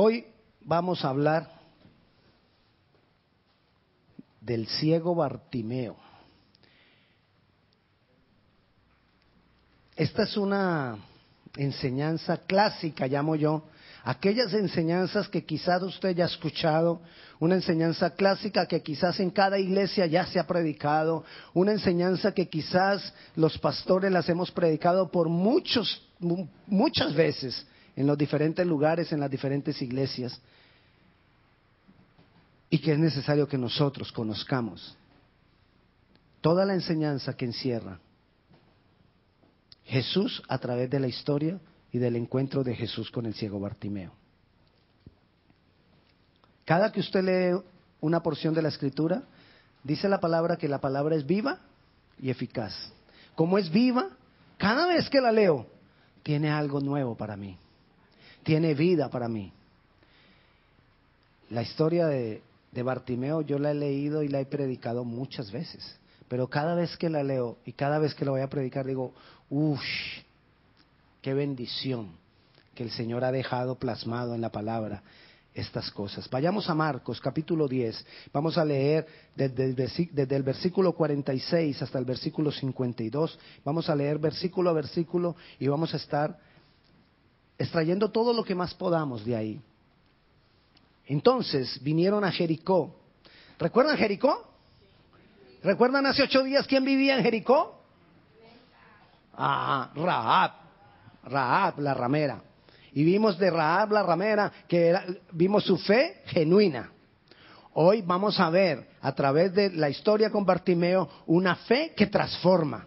Hoy vamos a hablar del ciego Bartimeo. Esta es una enseñanza clásica, llamo yo, aquellas enseñanzas que quizás usted ya ha escuchado, una enseñanza clásica que quizás en cada iglesia ya se ha predicado, una enseñanza que quizás los pastores las hemos predicado por muchos, muchas veces en los diferentes lugares, en las diferentes iglesias, y que es necesario que nosotros conozcamos toda la enseñanza que encierra Jesús a través de la historia y del encuentro de Jesús con el ciego Bartimeo. Cada que usted lee una porción de la escritura, dice la palabra que la palabra es viva y eficaz. Como es viva, cada vez que la leo, tiene algo nuevo para mí. Tiene vida para mí. La historia de, Bartimeo yo la he leído y la he predicado muchas veces. Pero cada vez que la leo y cada vez que la voy a predicar digo, uff, qué bendición que el Señor ha dejado plasmado en la palabra estas cosas. Vayamos a Marcos capítulo 10. Vamos a leer desde el, desde el, versículo 46 hasta el versículo 52. Vamos a leer versículo a versículo y vamos a estar extrayendo todo lo que más podamos de ahí. Entonces vinieron a Jericó. ¿Recuerdan Jericó? ¿Recuerdan hace ocho días quién vivía en Jericó? Ah, Rahab. Rahab, la ramera. Y vimos de Rahab, la ramera, que vimos su fe genuina. Hoy vamos a ver, a través de la historia con Bartimeo, una fe que transforma.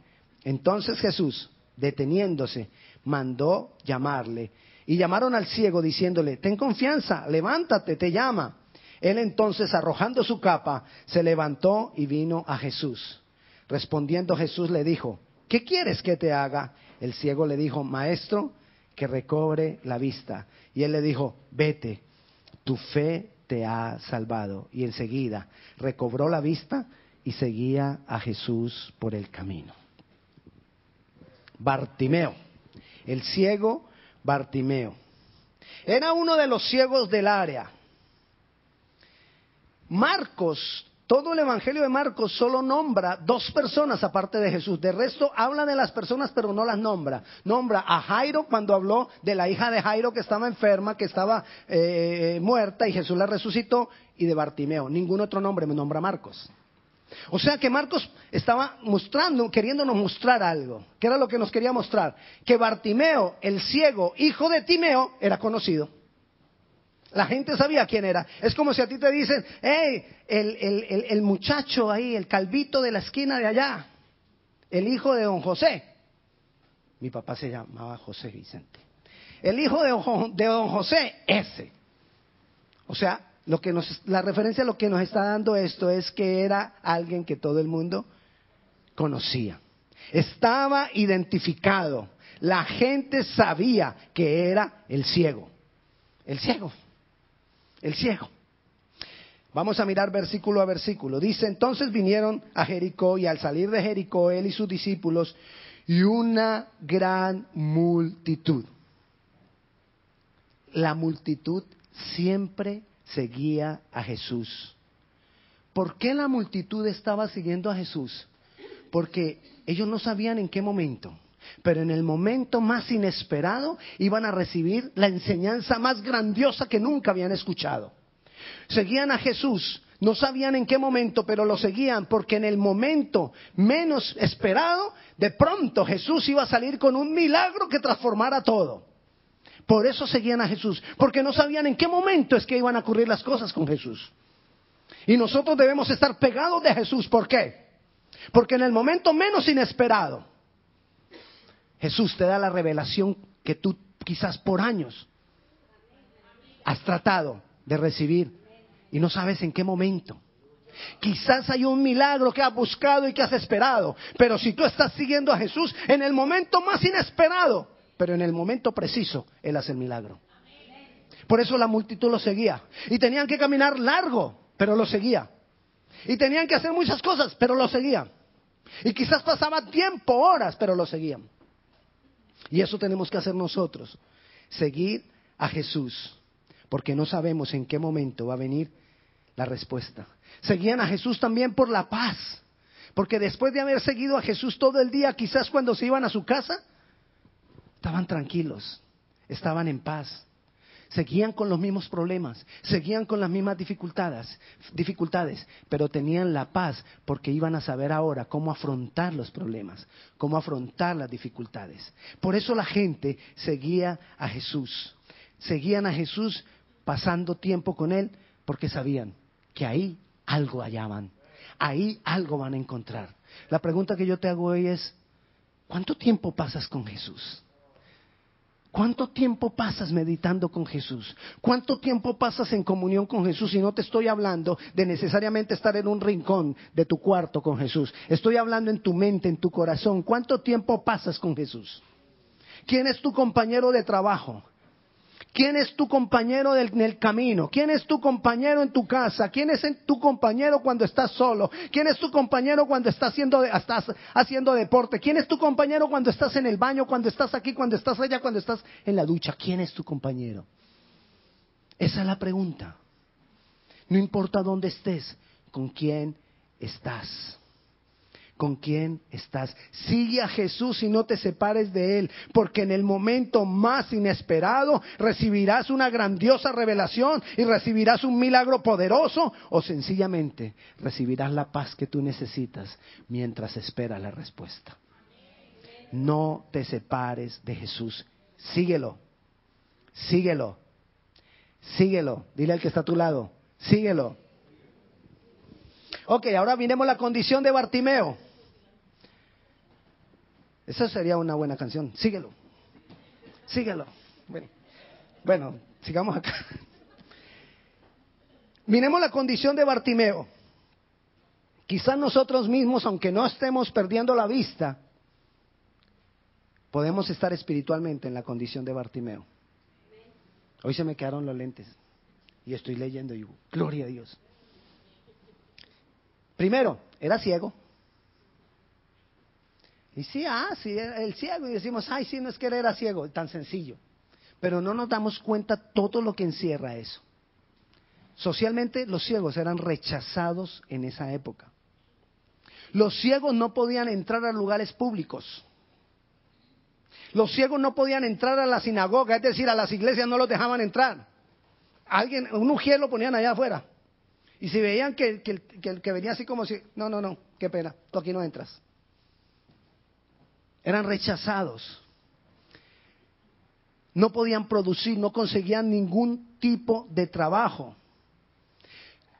Entonces Jesús, deteniéndose, mandó llamarle. Y llamaron al ciego diciéndole, ten confianza, levántate, te llama. Él entonces, arrojando su capa, se levantó y vino a Jesús. Respondiendo Jesús le dijo, ¿qué quieres que te haga? El ciego le dijo, Maestro, que recobre la vista. Y él le dijo, vete, tu fe te ha salvado. Y enseguida recobró la vista y seguía a Jesús por el camino. Bartimeo, el ciego Bartimeo. Era uno de los ciegos del área. Marcos, todo el Evangelio de Marcos solo nombra dos personas aparte de Jesús. De resto habla de las personas pero no las nombra. Nombra a Jairo cuando habló de la hija de Jairo que estaba enferma, que estaba eh, muerta y Jesús la resucitó y de Bartimeo. Ningún otro nombre me nombra Marcos. O sea que Marcos estaba mostrando, queriéndonos mostrar algo. ¿Qué era lo que nos quería mostrar? Que Bartimeo, el ciego, hijo de Timeo, era conocido. La gente sabía quién era. Es como si a ti te dicen, hey, el, el muchacho ahí, el calvito de la esquina de allá, el hijo de don José. Mi papá se llamaba José Vicente. El hijo de don José, ese. O sea, lo que la referencia a lo que nos está dando esto es que era alguien que todo el mundo conocía. Estaba identificado. La gente sabía que era el ciego. El ciego. El ciego. Vamos a mirar versículo a versículo. Dice, entonces vinieron a Jericó y al salir de Jericó él y sus discípulos y una gran multitud. La multitud siempre seguía a Jesús. ¿Por qué la multitud estaba siguiendo a Jesús? Porque ellos no sabían en qué momento, pero en el momento más inesperado iban a recibir la enseñanza más grandiosa que nunca habían escuchado. Seguían a Jesús, no sabían en qué momento, pero lo seguían porque en el momento menos esperado, de pronto Jesús iba a salir con un milagro que transformara todo. Por eso seguían a Jesús, porque no sabían en qué momento es que iban a ocurrir las cosas con Jesús. Y nosotros debemos estar pegados de Jesús. ¿Por qué? Porque en el momento menos inesperado, Jesús te da la revelación que tú quizás por años has tratado de recibir y no sabes en qué momento. Quizás hay un milagro que has buscado y que has esperado, pero si tú estás siguiendo a Jesús en el momento más inesperado, pero en el momento preciso, Él hace el milagro. Por eso la multitud lo seguía. Y tenían que caminar largo, pero lo seguía. Y tenían que hacer muchas cosas, pero lo seguían. Y quizás pasaba tiempo, horas, pero lo seguían. Y eso tenemos que hacer nosotros. Seguir a Jesús. Porque no sabemos en qué momento va a venir la respuesta. Seguían a Jesús también por la paz. Porque después de haber seguido a Jesús todo el día, quizás cuando se iban a su casa, estaban tranquilos, estaban en paz. Seguían con los mismos problemas, seguían con las mismas dificultades, dificultades, pero tenían la paz porque iban a saber ahora cómo afrontar los problemas, cómo afrontar las dificultades. Por eso la gente seguía a Jesús. Seguían a Jesús pasando tiempo con él porque sabían que ahí algo hallaban, ahí algo van a encontrar. La pregunta que yo te hago hoy es, ¿cuánto tiempo pasas con Jesús? ¿Cuánto tiempo pasas meditando con Jesús? ¿Cuánto tiempo pasas en comunión con Jesús? Y no te estoy hablando de necesariamente estar en un rincón de tu cuarto con Jesús. Estoy hablando en tu mente, en tu corazón. ¿Cuánto tiempo pasas con Jesús? ¿Quién es tu compañero de trabajo? ¿Quién es tu compañero en el camino? ¿Quién es tu compañero en tu casa? ¿Quién es tu compañero cuando estás solo? ¿Quién es tu compañero cuando estás haciendo, estás haciendo deporte? ¿Quién es tu compañero cuando estás en el baño, cuando estás aquí, cuando estás allá, cuando estás en la ducha? ¿Quién es tu compañero? Esa es la pregunta. No importa dónde estés, ¿con quién estás? Con quién estás. Sigue a Jesús y no te separes de Él, porque en el momento más inesperado recibirás una grandiosa revelación y recibirás un milagro poderoso o sencillamente recibirás la paz que tú necesitas mientras esperas la respuesta. No te separes de Jesús. Síguelo. Síguelo. Síguelo. Dile al que está a tu lado. Síguelo. Ok, ahora miremos la condición de Bartimeo. Esa sería una buena canción. Síguelo. Síguelo. Bueno, sigamos acá. Miremos la condición de Bartimeo. Quizás nosotros mismos, aunque no estemos perdiendo la vista, podemos estar espiritualmente en la condición de Bartimeo. Hoy se me quedaron los lentes y estoy leyendo y gloria a Dios. Primero, era ciego. Y sí, ah, sí, el ciego. Y decimos, ay, sí, no es que él era ciego, tan sencillo. Pero no nos damos cuenta todo lo que encierra eso. Socialmente los ciegos eran rechazados en esa época. Los ciegos no podían entrar a lugares públicos. Los ciegos no podían entrar a la sinagoga, es decir, a las iglesias no los dejaban entrar. Alguien, un ujier lo ponían allá afuera. Y si veían que, que, que venía así como si, no, no, no, qué pena, tú aquí no entras eran rechazados. No podían producir, no conseguían ningún tipo de trabajo.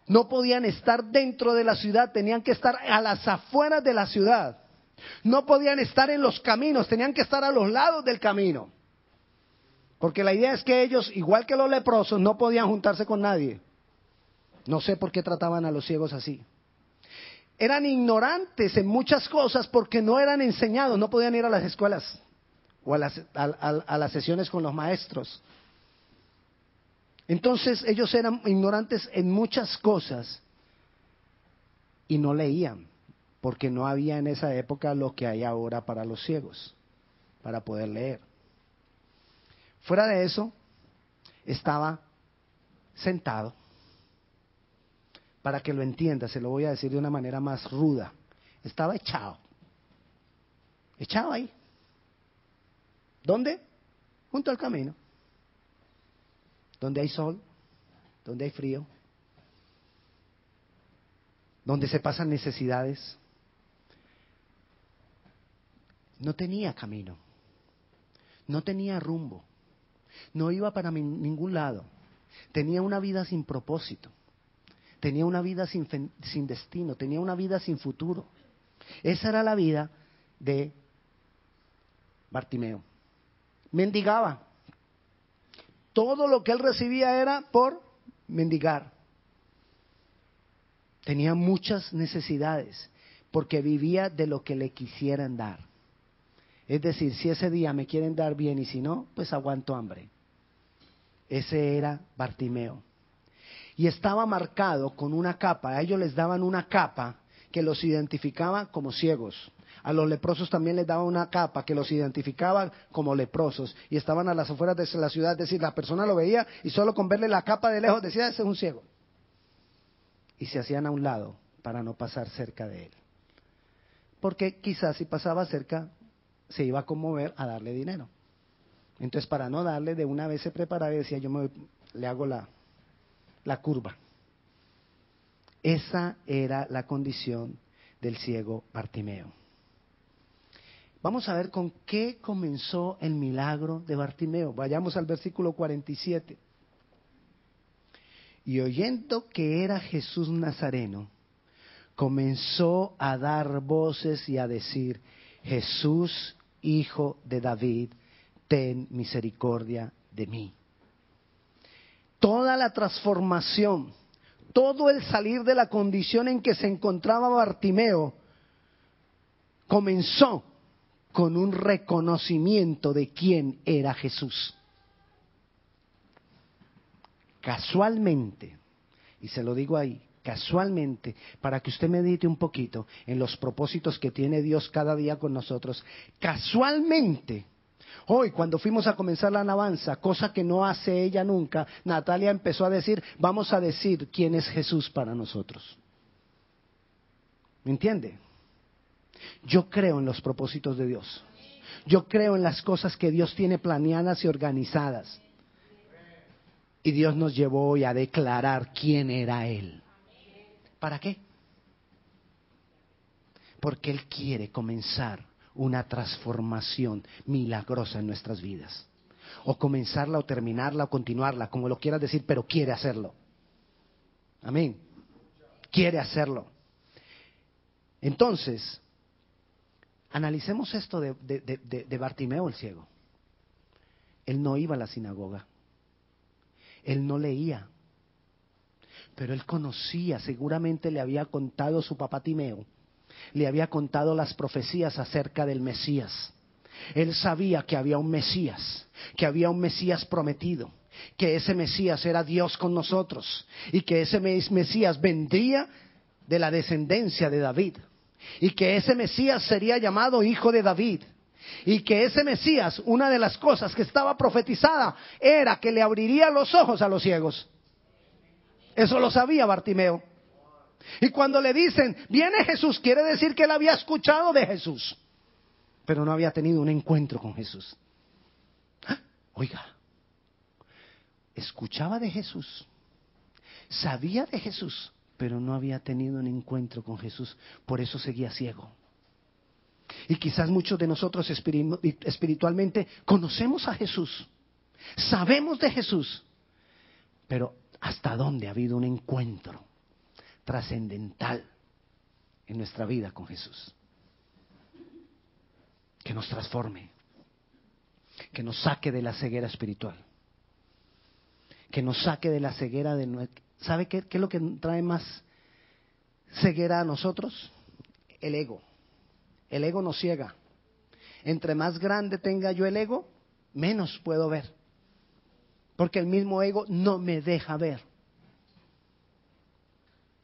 No podían estar dentro de la ciudad, tenían que estar a las afueras de la ciudad. No podían estar en los caminos, tenían que estar a los lados del camino. Porque la idea es que ellos, igual que los leprosos, no podían juntarse con nadie. No sé por qué trataban a los ciegos así eran ignorantes en muchas cosas porque no eran enseñados, no podían ir a las escuelas o a las, a, las sesiones con los maestros. Entonces ellos eran ignorantes en muchas cosas y no leían, porque no había en esa época lo que hay ahora para los ciegos, para poder leer. Fuera de eso, estaba sentado para que lo entienda, se lo voy a decir de una manera más ruda. Estaba echado. Echado ahí. ¿Dónde? Junto al camino. Donde hay sol, donde hay frío, donde se pasan necesidades. No tenía camino, no tenía rumbo, no iba para ningún lado, tenía una vida sin propósito tenía una vida sin, sin destino, tenía una vida sin futuro. Esa era la vida de Bartimeo. Mendigaba. todo lo que él recibía era por mendigar. Tenía muchas necesidades porque vivía de lo que le quisieran dar. Es decir, si ese día me quieren dar bien y si no, pues aguanto hambre. Ese era Bartimeo. Y estaba marcado con una capa, a ellos les daban una capa que los identificaba como ciegos. A los leprosos también les daban una capa que los identificaba como leprosos. Y estaban a las afueras de la ciudad, es decir, la persona lo veía y solo con verle la capa de lejos decía, ese es un ciego. Y se hacían a un lado para no pasar cerca de él. Porque quizás si pasaba cerca se iba a conmover a darle dinero. Entonces, para no darle, de una vez se preparaba y decía, yo me, le hago la, la curva. Esa era la condición del ciego Bartimeo. Vamos a ver con qué comenzó el milagro de Bartimeo. Vayamos al versículo 47. Y oyendo que era Jesús Nazareno, comenzó a dar voces y a decir, Jesús, hijo de David, ten misericordia de mí. Toda la transformación, todo el salir de la condición en que se encontraba Bartimeo, comenzó con un reconocimiento de quién era Jesús. Casualmente, y se lo digo ahí, casualmente, para que usted medite un poquito en los propósitos que tiene Dios cada día con nosotros, casualmente, hoy cuando fuimos a comenzar la alabanza, cosa que no hace ella nunca, Natalia empezó a decir, vamos a decir quién es Jesús para nosotros. ¿Me entiende? Yo creo en los propósitos de Dios. Yo creo en las cosas que Dios tiene planeadas y organizadas. Y Dios nos llevó hoy a declarar quién era Él. ¿Para qué? Porque Él quiere comenzar una transformación milagrosa en nuestras vidas. O comenzarla o terminarla o continuarla, como lo quieras decir, pero quiere hacerlo. Amén. Quiere hacerlo. Entonces, Analicemos esto de, Bartimeo el ciego. Él no iba a la sinagoga. Él no leía. Pero él conocía, seguramente le había contado su papá Timeo, le había contado las profecías acerca del Mesías. Él sabía que había un Mesías, que había un Mesías prometido, que ese Mesías era Dios con nosotros y que ese Mesías vendría de la descendencia de David y que ese Mesías sería llamado hijo de David. Y que ese Mesías, una de las cosas que estaba profetizada, era que le abriría los ojos a los ciegos. Eso lo sabía Bartimeo. Y cuando le dicen, viene Jesús, quiere decir que él había escuchado de Jesús, pero no había tenido un encuentro con Jesús. ¡Ah! Oiga, escuchaba de Jesús, sabía de Jesús, pero no había tenido un encuentro con Jesús, por eso seguía ciego. Y quizás muchos de nosotros espiritualmente conocemos a Jesús, sabemos de Jesús, pero ¿hasta dónde ha habido un encuentro trascendental en nuestra vida con Jesús? Que nos transforme, que nos saque de la ceguera espiritual, que nos saque de la ceguera de, ¿Sabe qué, es lo que trae más ceguera a nosotros? El ego. El ego nos ciega. Entre más grande tenga yo el ego, menos puedo ver. Porque el mismo ego no me deja ver.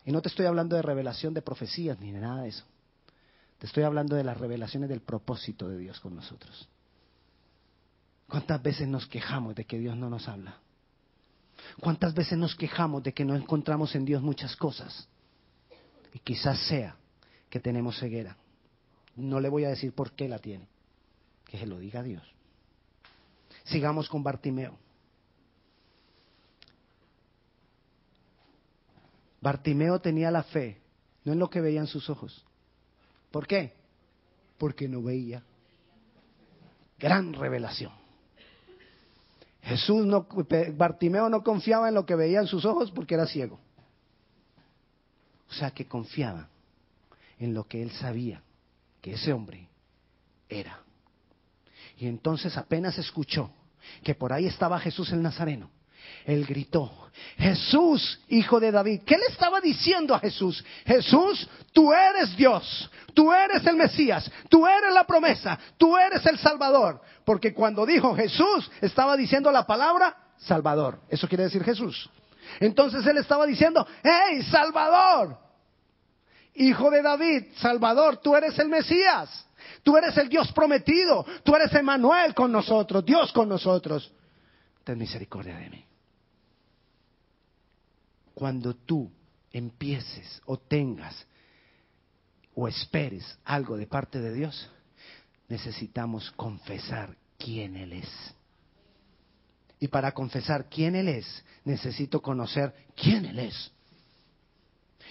Y no te estoy hablando de revelación de profecías ni de nada de eso. Te estoy hablando de las revelaciones del propósito de Dios con nosotros. ¿Cuántas veces nos quejamos de que Dios no nos habla? ¿Cuántas veces nos quejamos de que no encontramos en Dios muchas cosas? Y quizás sea que tenemos ceguera. No le voy a decir por qué la tiene. Que se lo diga Dios. Sigamos con Bartimeo. Bartimeo tenía la fe, no en lo que veían sus ojos. ¿Por qué? Porque no veía. Gran revelación. Jesús no, Bartimeo no confiaba en lo que veía en sus ojos porque era ciego. O sea que confiaba en lo que él sabía que ese hombre era. Y entonces apenas escuchó que por ahí estaba Jesús el Nazareno, él gritó, Jesús, hijo de David. ¿Qué le estaba diciendo a Jesús? Jesús, tú eres Dios, tú eres el Mesías, tú eres la promesa, tú eres el Salvador. Porque cuando dijo Jesús, estaba diciendo la palabra Salvador. Eso quiere decir Jesús. Entonces él estaba diciendo, hey, Salvador, hijo de David, Salvador, tú eres el Mesías. Tú eres el Dios prometido. Tú eres Emanuel con nosotros, Dios con nosotros. Ten misericordia de mí cuando tú empieces o tengas o esperes algo de parte de Dios, necesitamos confesar quién Él es. Y para confesar quién Él es, necesito conocer quién Él es.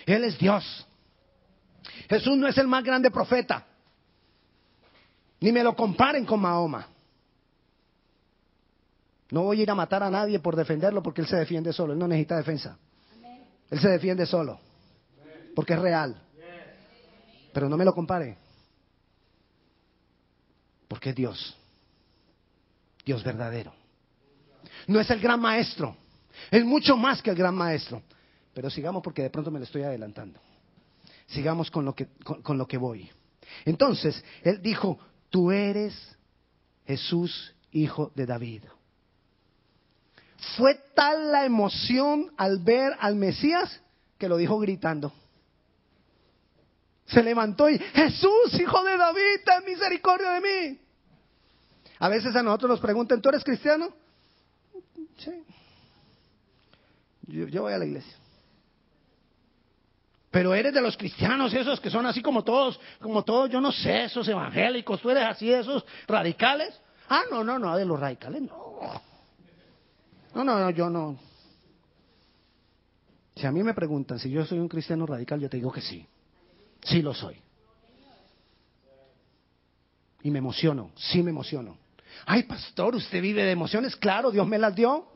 Él es Dios. Jesús no es el más grande profeta. Ni me lo comparen con Mahoma. No voy a ir a matar a nadie por defenderlo porque Él se defiende solo. Él no necesita defensa. Él se defiende solo, porque es real. Pero no me lo compare, porque es Dios, Dios verdadero. No es el gran maestro, es mucho más que el gran maestro. Pero sigamos porque de pronto me lo estoy adelantando. Sigamos con lo que, con, lo que voy. Entonces, él dijo, tú eres Jesús, hijo de David. Fue tal la emoción al ver al Mesías que lo dijo gritando. Se levantó y, Jesús, hijo de David, ten misericordia de mí. A veces a nosotros nos preguntan, ¿tú eres cristiano? Sí. Yo, voy a la iglesia. Pero eres de los cristianos, esos que son así como todos, como todos, yo no sé, esos evangélicos, tú eres así, esos radicales. Ah, no, no, no, de los radicales, no. No, no, no, yo no. Si a mí me preguntan si yo soy un cristiano radical, yo te digo que sí. Sí lo soy. Y me emociono, sí me emociono. Ay, pastor, usted vive de emociones. Claro, Dios me las dio.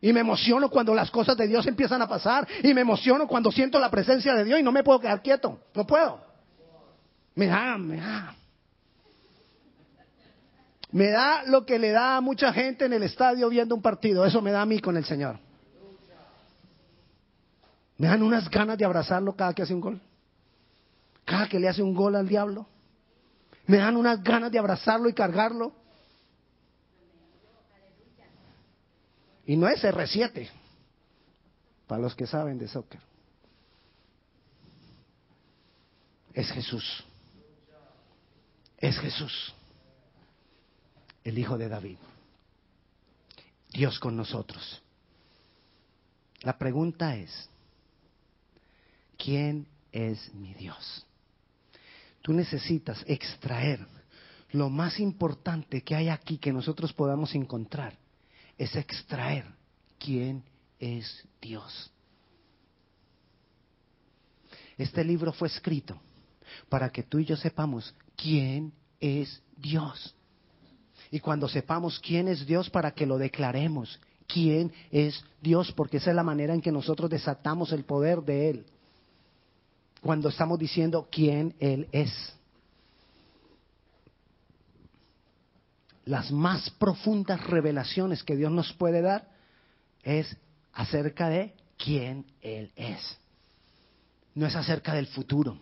Y me emociono cuando las cosas de Dios empiezan a pasar. Y me emociono cuando siento la presencia de Dios y no me puedo quedar quieto. No puedo. Me da, me da. Me da lo que le da a mucha gente en el estadio viendo un partido. Eso me da a mí con el Señor. Me dan unas ganas de abrazarlo cada que hace un gol. Cada que le hace un gol al diablo. Me dan unas ganas de abrazarlo y cargarlo. Y no es R7, para los que saben de soccer. Es Jesús. Es Jesús el Hijo de David. Dios con nosotros. La pregunta es, ¿quién es mi Dios? Tú necesitas extraer lo más importante que hay aquí que nosotros podamos encontrar, es extraer quién es Dios. Este libro fue escrito para que tú y yo sepamos quién es Dios. Y cuando sepamos quién es Dios para que lo declaremos, quién es Dios, porque esa es la manera en que nosotros desatamos el poder de Él. Cuando estamos diciendo quién Él es. Las más profundas revelaciones que Dios nos puede dar es acerca de quién Él es. No es acerca del futuro.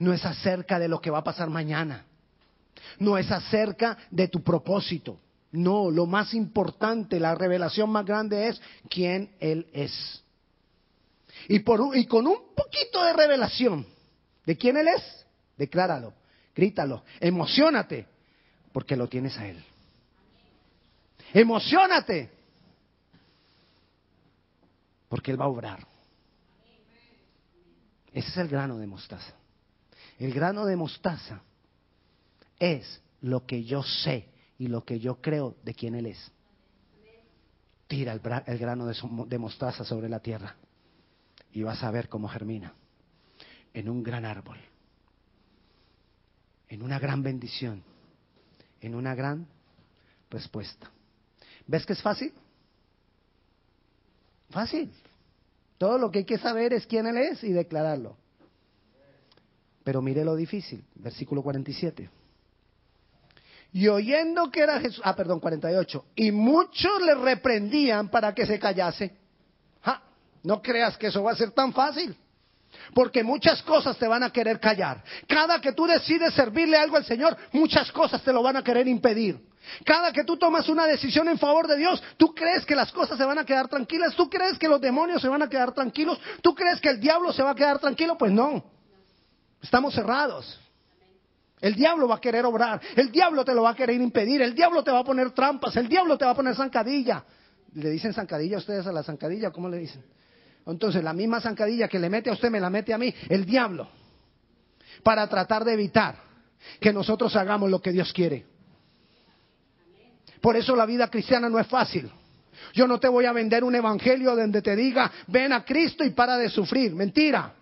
No es acerca de lo que va a pasar mañana no es acerca de tu propósito. No, lo más importante, la revelación más grande es quién Él es. Y, con un poquito de revelación de quién Él es, decláralo, grítalo, emocionate, porque lo tienes a Él. Emocionate, porque Él va a obrar. Ese es el grano de mostaza. El grano de mostaza es lo que yo sé y lo que yo creo de quién Él es. Tira el, grano de, mostaza sobre la tierra y vas a ver cómo germina en un gran árbol, en una gran bendición, en una gran respuesta. ¿Ves que es fácil? Fácil. Todo lo que hay que saber es quién Él es y declararlo. Pero mire lo difícil, versículo 47. Y oyendo que era Jesús, ah, perdón, 48, y muchos le reprendían para que se callase. Ja, no creas que eso va a ser tan fácil. Porque muchas cosas te van a querer callar. Cada que tú decides servirle algo al Señor, muchas cosas te lo van a querer impedir. Cada que tú tomas una decisión en favor de Dios, tú crees que las cosas se van a quedar tranquilas, tú crees que los demonios se van a quedar tranquilos, tú crees que el diablo se va a quedar tranquilo, pues no. Estamos cerrados. El diablo va a querer obrar, el diablo te lo va a querer impedir, el diablo te va a poner trampas, el diablo te va a poner zancadilla. ¿Le dicen zancadilla a ustedes a la zancadilla? ¿Cómo le dicen? Entonces, la misma zancadilla que le mete a usted me la mete a mí, el diablo, para tratar de evitar que nosotros hagamos lo que Dios quiere. Por eso la vida cristiana no es fácil. Yo no te voy a vender un evangelio donde te diga, ven a Cristo y para de sufrir. Mentira.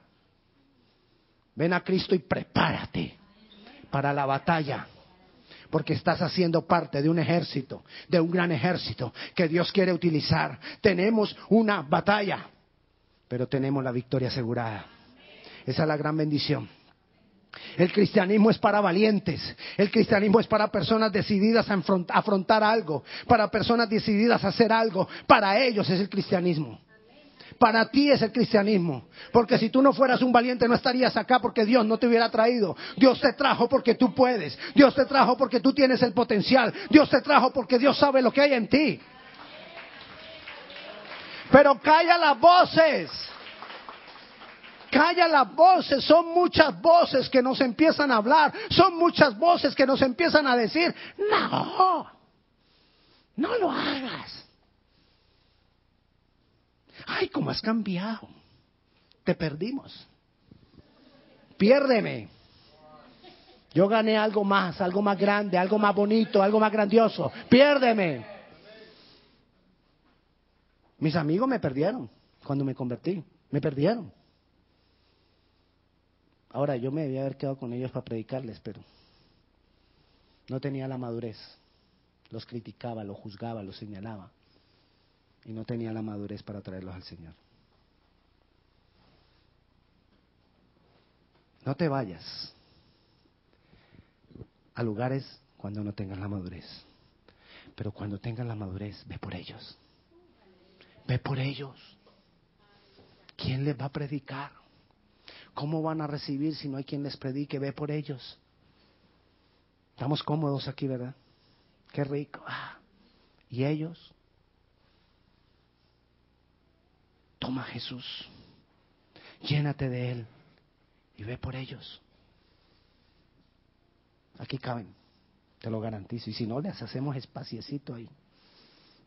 Ven a Cristo y prepárate para la batalla. Porque estás haciendo parte de un ejército, de un gran ejército que Dios quiere utilizar. Tenemos una batalla pero tenemos la victoria asegurada. Esa es la gran bendición. El cristianismo es para valientes. El cristianismo es para personas decididas a afrontar algo, para personas decididas a hacer algo. Para ellos es el cristianismo. Para ti es el cristianismo. Porque si tú no fueras un valiente no estarías acá porque Dios no te hubiera traído. Dios te trajo porque tú puedes. Dios te trajo porque tú tienes el potencial. Dios te trajo porque Dios sabe lo que hay en ti. Pero calla las voces. Calla las voces. Son muchas voces que nos empiezan a hablar. Son muchas voces que nos empiezan a decir, no, no lo hagas. Ay, cómo has cambiado. Te perdimos. Piérdeme. Yo gané algo más, algo más grande, algo más bonito, algo más grandioso. Piérdeme. Mis amigos me perdieron cuando me convertí. Me perdieron. Ahora, yo me debía haber quedado con ellos para predicarles, pero no tenía la madurez. Los criticaba, los juzgaba, los señalaba. Y no tenía la madurez para traerlos al Señor. No te vayas a lugares cuando no tengas la madurez. Pero cuando tengas la madurez, ve por ellos. Ve por ellos. ¿Quién les va a predicar? ¿Cómo van a recibir si no hay quien les predique? Ve por ellos. Estamos cómodos aquí, ¿verdad? Qué rico. Ah. ¿Y ellos? Toma Jesús. Llénate de Él y ve por ellos. Aquí caben, te lo garantizo. Y si no, les hacemos espaciecito ahí.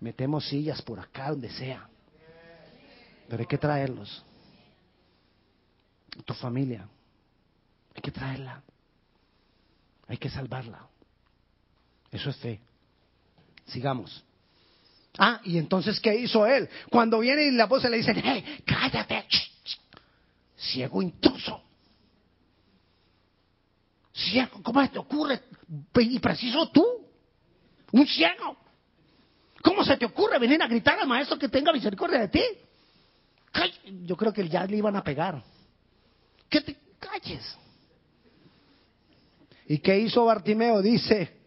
Metemos sillas por acá, donde sea. Pero hay que traerlos. Tu familia. Hay que traerla. Hay que salvarla. Eso es fe. Sigamos. Ah, y entonces, ¿qué hizo él? Cuando viene y la voz le dice, hey, cállate, ciego intruso. Ciego, ¿cómo te ocurre? Y preciso tú, un ciego. ¿Cómo se te ocurre venir a gritar al maestro que tenga misericordia de ti? Yo creo que ya le iban a pegar. Que te calles. ¿Y qué hizo Bartimeo? Dice,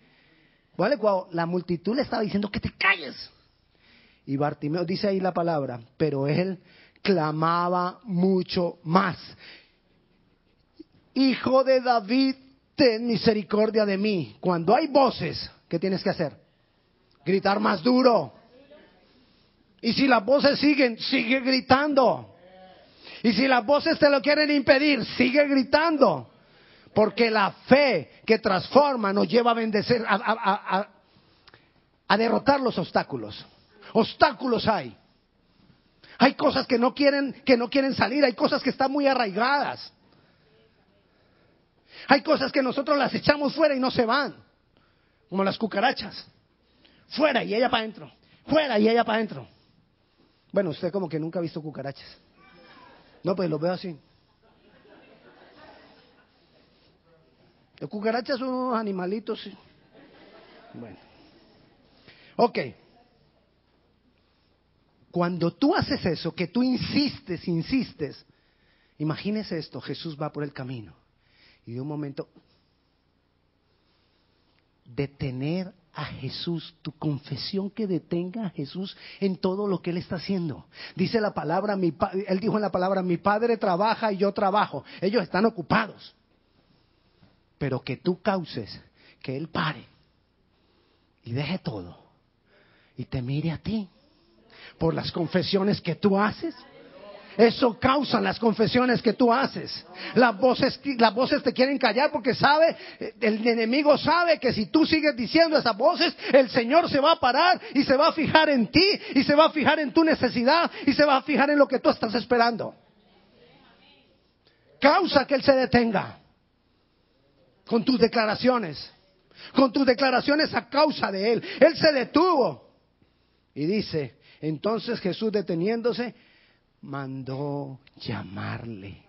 ¿vale? Cuando la multitud le estaba diciendo que te calles. Y Bartimeo dice ahí la palabra, pero él clamaba mucho más. Hijo de David, ten misericordia de mí. Cuando hay voces, ¿qué tienes que hacer? gritar más duro. Y si las voces siguen, sigue gritando. Y si las voces te lo quieren impedir, sigue gritando. Porque la fe que transforma nos lleva a bendecer, a, a derrotar los obstáculos. Obstáculos hay. Hay cosas que no quieren, que no quieren salir, hay cosas que están muy arraigadas. Hay cosas que nosotros las echamos fuera y no se van, como las cucarachas. Fuera y ella para adentro. Fuera y ella para adentro. Bueno, usted como que nunca ha visto cucarachas. No, pues lo veo así. Las cucarachas son unos animalitos. Bueno. Ok. Cuando tú haces eso, que tú insistes, insistes, imagínese esto, Jesús va por el camino y de un momento detener a Jesús, tu confesión que detenga a Jesús en todo lo que Él está haciendo. Dice la palabra, mi Él dijo en la palabra, mi Padre trabaja y yo trabajo. Ellos están ocupados. Pero que tú causes que Él pare y deje todo y te mire a ti por las confesiones que tú haces eso causa las confesiones que tú haces. Las voces, las voces te quieren callar porque sabe, el enemigo sabe que si tú sigues diciendo esas voces, el Señor se va a parar y se va a fijar en ti y se va a fijar en tu necesidad y se va a fijar en lo que tú estás esperando. Causa que Él se detenga con tus declaraciones. Con tus declaraciones a causa de Él. Él se detuvo. Y dice, entonces Jesús deteniéndose, mandó llamarle.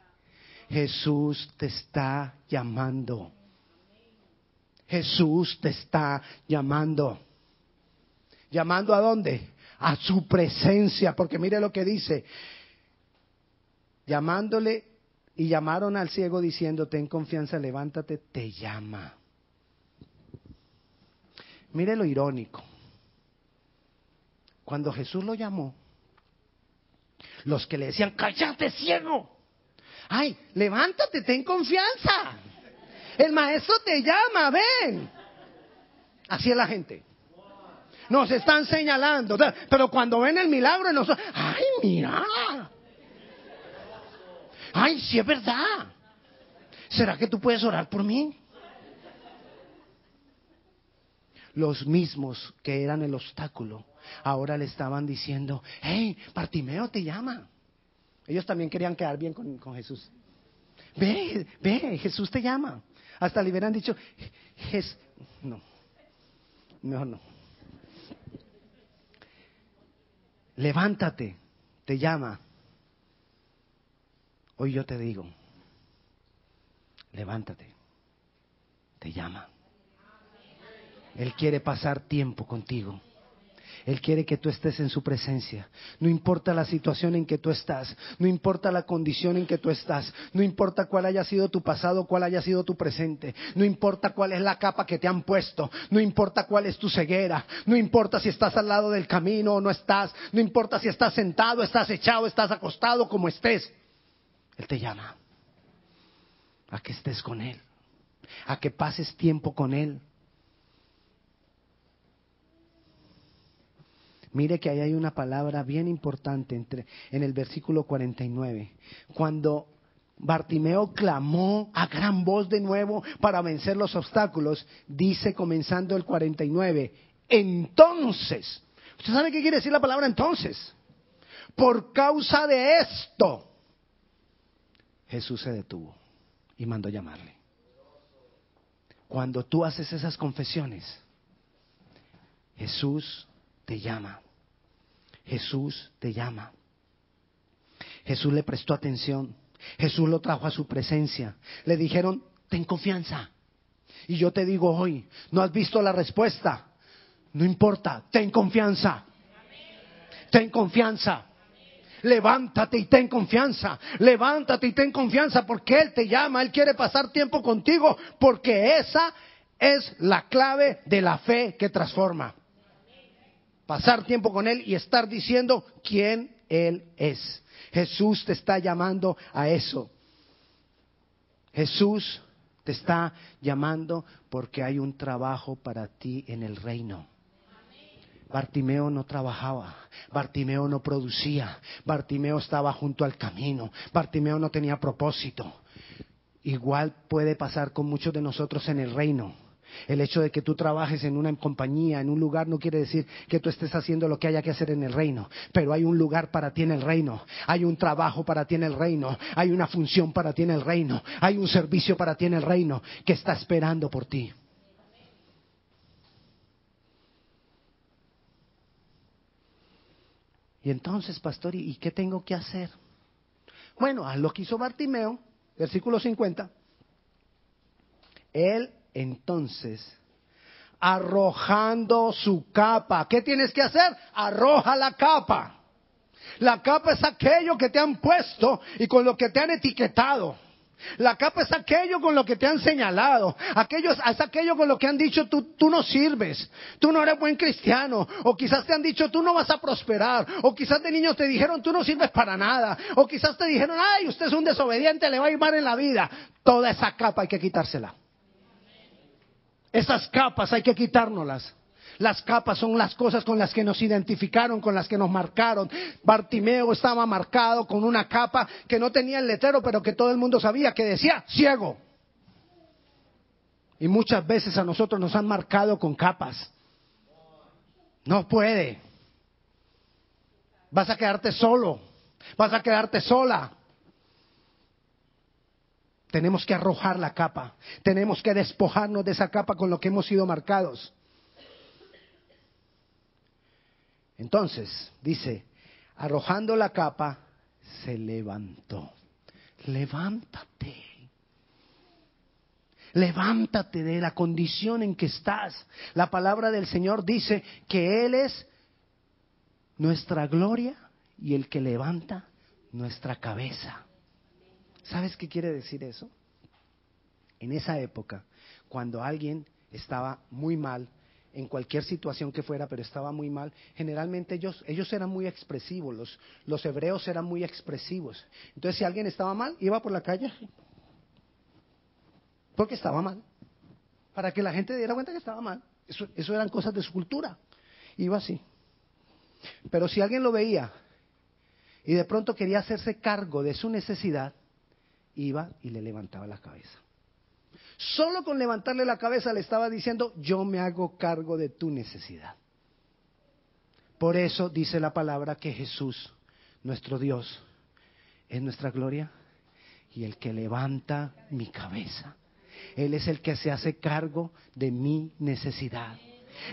Jesús te está llamando. Jesús te está llamando. ¿Llamando a dónde? A su presencia, porque mire lo que dice. Llamándole y llamaron al ciego diciendo, ten confianza, levántate, te llama. Mire lo irónico. Cuando Jesús lo llamó, los que le decían, cállate ciego. Ay, levántate, ten confianza. El maestro te llama, ven. Así es la gente. Nos están señalando. Pero cuando ven el milagro, nosotros, ay, mira. Ay, sí es verdad. ¿Será que tú puedes orar por mí? Los mismos que eran el obstáculo ahora le estaban diciendo, hey, Bartimeo te llama. Ellos también querían quedar bien con, Jesús. Ve, ve, Jesús te llama. Hasta le hubieran dicho, no, mejor no. Levántate, te llama. Hoy yo te digo, levántate, te llama. Él quiere pasar tiempo contigo. Él quiere que tú estés en su presencia. No importa la situación en que tú estás, no importa la condición en que tú estás, no importa cuál haya sido tu pasado, cuál haya sido tu presente, no importa cuál es la capa que te han puesto, no importa cuál es tu ceguera, no importa si estás al lado del camino o no estás, no importa si estás sentado, estás echado, estás acostado, como estés. Él te llama a que estés con Él, a que pases tiempo con Él, Mire que ahí hay una palabra bien importante entre, en el versículo 49. Cuando Bartimeo clamó a gran voz de nuevo para vencer los obstáculos, dice comenzando el 49, entonces, ¿usted sabe qué quiere decir la palabra entonces? Por causa de esto, Jesús se detuvo y mandó llamarle. Cuando tú haces esas confesiones, Jesús te llama. Jesús te llama. Jesús le prestó atención. Jesús lo trajo a su presencia. Le dijeron, ten confianza. Y yo te digo hoy, no has visto la respuesta. No importa, ten confianza. Ten confianza. Levántate y ten confianza. Levántate y ten confianza porque Él te llama. Él quiere pasar tiempo contigo porque esa es la clave de la fe que transforma pasar tiempo con Él y estar diciendo quién Él es. Jesús te está llamando a eso. Jesús te está llamando porque hay un trabajo para ti en el reino. Bartimeo no trabajaba, Bartimeo no producía, Bartimeo estaba junto al camino, Bartimeo no tenía propósito. Igual puede pasar con muchos de nosotros en el reino. El hecho de que tú trabajes en una compañía, en un lugar, no quiere decir que tú estés haciendo lo que haya que hacer en el reino. Pero hay un lugar para ti en el reino. Hay un trabajo para ti en el reino. Hay una función para ti en el reino. Hay un servicio para ti en el reino que está esperando por ti. Y entonces, pastor, ¿y qué tengo que hacer? Bueno, haz lo que hizo Bartimeo, versículo 50. Él entonces, arrojando su capa, ¿qué tienes que hacer? Arroja la capa. La capa es aquello que te han puesto y con lo que te han etiquetado. La capa es aquello con lo que te han señalado, aquello, es aquello con lo que han dicho tú, tú no sirves, tú no eres buen cristiano, o quizás te han dicho tú no vas a prosperar, o quizás de niños te dijeron tú no sirves para nada, o quizás te dijeron ay usted es un desobediente, le va a ir mal en la vida. Toda esa capa hay que quitársela. Esas capas hay que quitárnoslas. Las capas son las cosas con las que nos identificaron, con las que nos marcaron. Bartimeo estaba marcado con una capa que no tenía el letrero, pero que todo el mundo sabía que decía ciego. Y muchas veces a nosotros nos han marcado con capas. No puede. Vas a quedarte solo. Vas a quedarte sola. Tenemos que arrojar la capa. Tenemos que despojarnos de esa capa con lo que hemos sido marcados. Entonces, dice, arrojando la capa, se levantó. Levántate. Levántate de la condición en que estás. La palabra del Señor dice que Él es nuestra gloria y el que levanta nuestra cabeza. ¿Sabes qué quiere decir eso? En esa época, cuando alguien estaba muy mal, en cualquier situación que fuera, pero estaba muy mal. Generalmente ellos, ellos eran muy expresivos, los, los hebreos eran muy expresivos. Entonces si alguien estaba mal, iba por la calle porque estaba mal, para que la gente diera cuenta que estaba mal. Eso, eso eran cosas de su cultura. Iba así. Pero si alguien lo veía y de pronto quería hacerse cargo de su necesidad, iba y le levantaba la cabeza. Solo con levantarle la cabeza le estaba diciendo, yo me hago cargo de tu necesidad. Por eso dice la palabra que Jesús, nuestro Dios, es nuestra gloria y el que levanta mi cabeza. Él es el que se hace cargo de mi necesidad.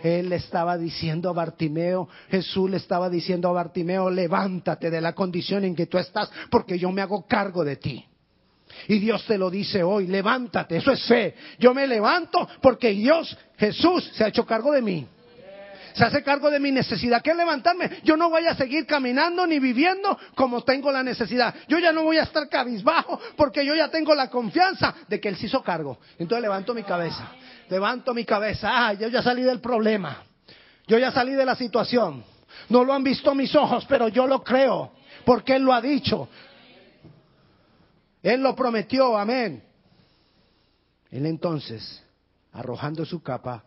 Él le estaba diciendo a Bartimeo, Jesús le estaba diciendo a Bartimeo, levántate de la condición en que tú estás, porque yo me hago cargo de ti. Y Dios te lo dice hoy, levántate, eso es fe. Yo me levanto porque Dios, Jesús, se ha hecho cargo de mí. Se hace cargo de mi necesidad. ¿Qué levantarme? Yo no voy a seguir caminando ni viviendo como tengo la necesidad. Yo ya no voy a estar cabizbajo porque yo ya tengo la confianza de que Él se hizo cargo. Entonces levanto mi cabeza. Levanto mi cabeza. Ah, yo ya salí del problema. Yo ya salí de la situación. No lo han visto mis ojos, pero yo lo creo. Porque Él lo ha dicho. Él lo prometió, amén. Él entonces, arrojando su capa,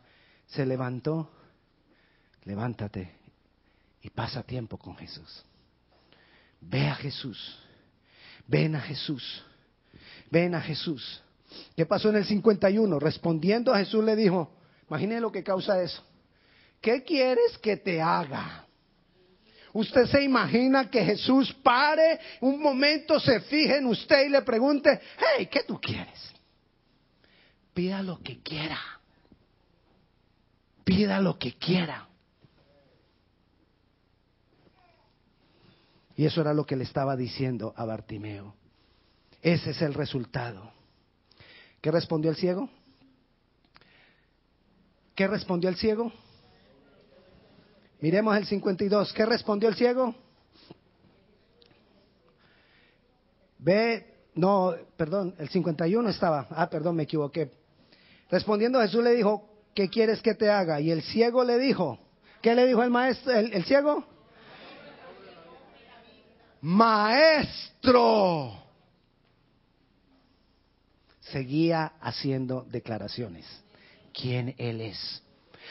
se levantó, levántate y pasa tiempo con Jesús. Ve a Jesús, ven a Jesús, ven a Jesús. ¿Qué pasó en el 51? Respondiendo a Jesús le dijo, imagine lo que causa eso. ¿Qué quieres que te haga? Usted se imagina que Jesús pare un momento, se fije en usted y le pregunte, hey, ¿qué tú quieres? Pida lo que quiera. Pida lo que quiera. Y eso era lo que le estaba diciendo a Bartimeo. Ese es el resultado. ¿Qué respondió el ciego? ¿Qué respondió el ciego? Miremos el 52. ¿Qué respondió el ciego? Ve, no, perdón, el 51 estaba. Ah, perdón, me equivoqué. Respondiendo Jesús le dijo, ¿qué quieres que te haga? Y el ciego le dijo, ¿qué le dijo el maestro, el, el ciego? Maestro. Seguía haciendo declaraciones. ¿Quién él es?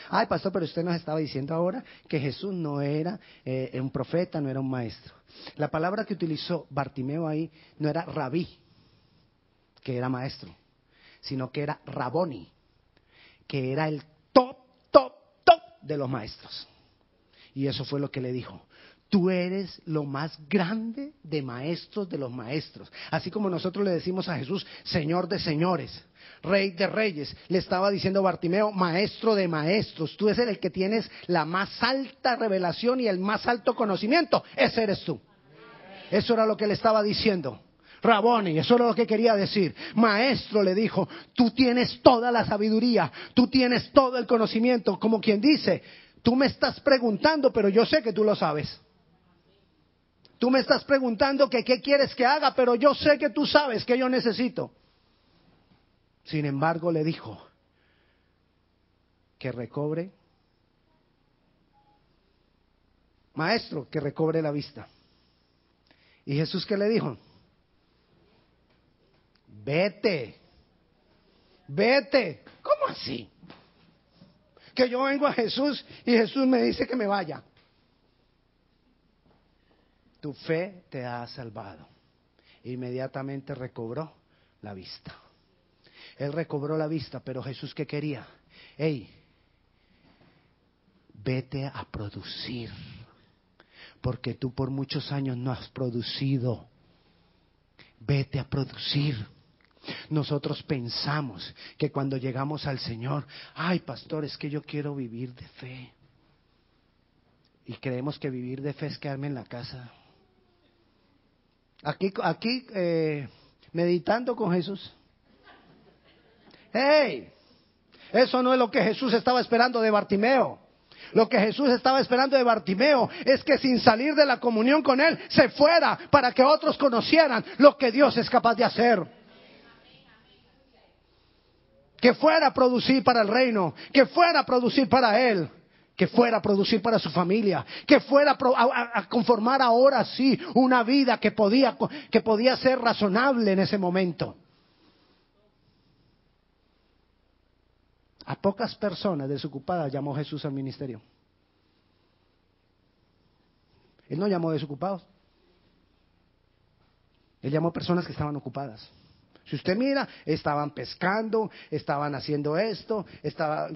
Ay, pastor, pero usted nos estaba diciendo ahora que Jesús no era eh, un profeta, no era un maestro. La palabra que utilizó Bartimeo ahí no era rabí, que era maestro, sino que era raboni, que era el top, top, top de los maestros. Y eso fue lo que le dijo. Tú eres lo más grande de maestros de los maestros. Así como nosotros le decimos a Jesús, Señor de señores, Rey de reyes. Le estaba diciendo Bartimeo, maestro de maestros. Tú eres el que tienes la más alta revelación y el más alto conocimiento. Ese eres tú. Eso era lo que le estaba diciendo. Raboni, eso era lo que quería decir. Maestro le dijo, tú tienes toda la sabiduría, tú tienes todo el conocimiento, como quien dice, tú me estás preguntando, pero yo sé que tú lo sabes. Tú me estás preguntando que qué quieres que haga, pero yo sé que tú sabes que yo necesito. Sin embargo, le dijo que recobre, maestro, que recobre la vista. ¿Y Jesús qué le dijo? Vete, vete. ¿Cómo así? Que yo vengo a Jesús y Jesús me dice que me vaya. Tu fe te ha salvado. Inmediatamente recobró la vista. Él recobró la vista, pero Jesús qué quería? Hey, vete a producir, porque tú por muchos años no has producido. Vete a producir. Nosotros pensamos que cuando llegamos al Señor, ay pastor, es que yo quiero vivir de fe. Y creemos que vivir de fe es quedarme en la casa. Aquí, aquí eh, meditando con Jesús. ¡Hey! Eso no es lo que Jesús estaba esperando de Bartimeo. Lo que Jesús estaba esperando de Bartimeo es que sin salir de la comunión con Él se fuera para que otros conocieran lo que Dios es capaz de hacer. Que fuera a producir para el reino, que fuera a producir para Él, que fuera a producir para su familia, que fuera a, conformar ahora sí una vida que podía, que podía ser razonable en ese momento. A pocas personas desocupadas llamó Jesús al ministerio. Él no llamó desocupados. Él llamó personas que estaban ocupadas. Si usted mira, estaban pescando, estaban haciendo esto,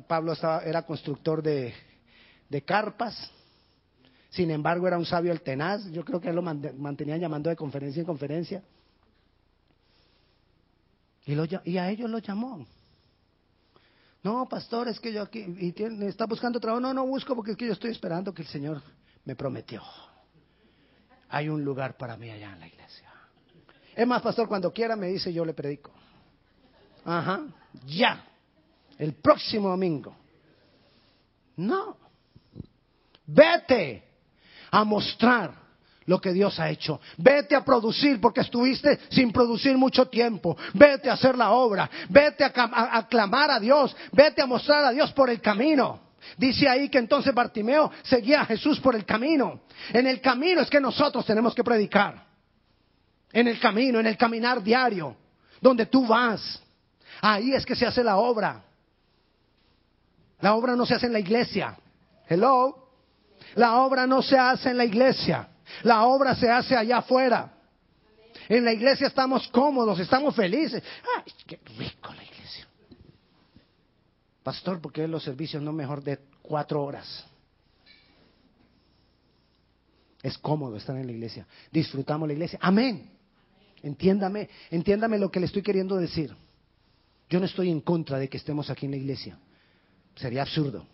Pablo estaba, era constructor de, de carpas, sin embargo era un sabio el tenaz, yo creo que él lo mantenían llamando de conferencia en conferencia. Y, a ellos lo llamó. No, pastor, es que yo aquí, y está buscando trabajo. No, no busco porque es que yo estoy esperando que el Señor me prometió. Hay un lugar para mí allá en la iglesia. Es más, pastor, cuando quiera me dice, yo le predico. Ajá, ya. El próximo domingo. No. Vete a mostrar lo que Dios ha hecho. Vete a producir porque estuviste sin producir mucho tiempo. Vete a hacer la obra. Vete a, clamar a Dios. Vete a mostrar a Dios por el camino. Dice ahí que entonces Bartimeo seguía a Jesús por el camino. En el camino es que nosotros tenemos que predicar. En el camino, en el caminar diario, donde tú vas. Ahí es que se hace la obra. La obra no se hace en la iglesia. Hello. La obra no se hace en la iglesia. La obra se hace allá afuera. En la iglesia estamos cómodos, estamos felices. ¡Ay, qué rico la iglesia! Pastor, ¿por qué los servicios no mejor de cuatro horas? Es cómodo estar en la iglesia. Disfrutamos la iglesia. Amén. Entiéndame, entiéndame lo que le estoy queriendo decir. Yo no estoy en contra de que estemos aquí en la iglesia. Sería absurdo.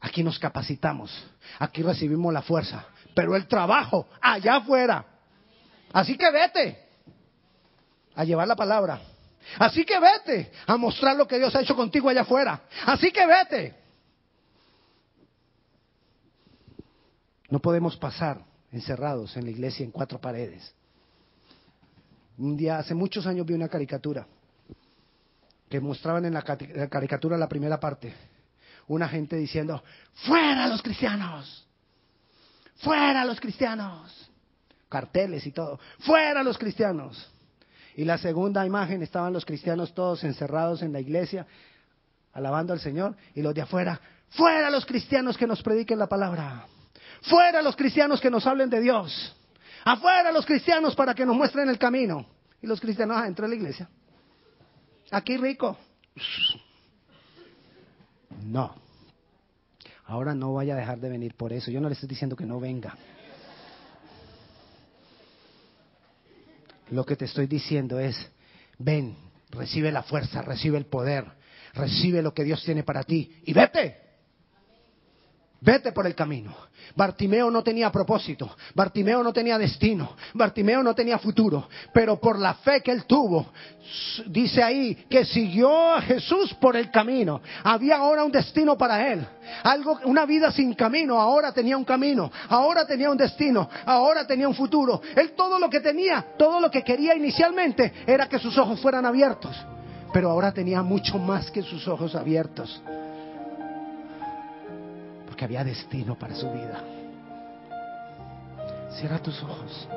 Aquí nos capacitamos, aquí recibimos la fuerza, pero el trabajo allá afuera. Así que vete a llevar la palabra. Así que vete a mostrar lo que Dios ha hecho contigo allá afuera. Así que vete. No podemos pasar encerrados en la iglesia en cuatro paredes. Un día, hace muchos años, vi una caricatura que mostraban en la caricatura la primera parte una gente diciendo, fuera los cristianos, fuera los cristianos, carteles y todo, fuera los cristianos. Y la segunda imagen estaban los cristianos todos encerrados en la iglesia, alabando al Señor, y los de afuera, fuera los cristianos que nos prediquen la palabra, fuera los cristianos que nos hablen de Dios, afuera los cristianos para que nos muestren el camino. Y los cristianos adentro de la iglesia. Aquí rico. No. Ahora no vaya a dejar de venir por eso. Yo no le estoy diciendo que no venga. Lo que te estoy diciendo es, ven, recibe la fuerza, recibe el poder, recibe lo que Dios tiene para ti y vete. Vete por el camino. Bartimeo no tenía propósito, Bartimeo no tenía destino, Bartimeo no tenía futuro, pero por la fe que él tuvo, dice ahí que siguió a Jesús por el camino. Había ahora un destino para él. Algo, una vida sin camino, ahora tenía un camino, ahora tenía un destino, ahora tenía un futuro. Él todo lo que tenía, todo lo que quería inicialmente era que sus ojos fueran abiertos, pero ahora tenía mucho más que sus ojos abiertos que había destino para su vida. Cierra tus ojos.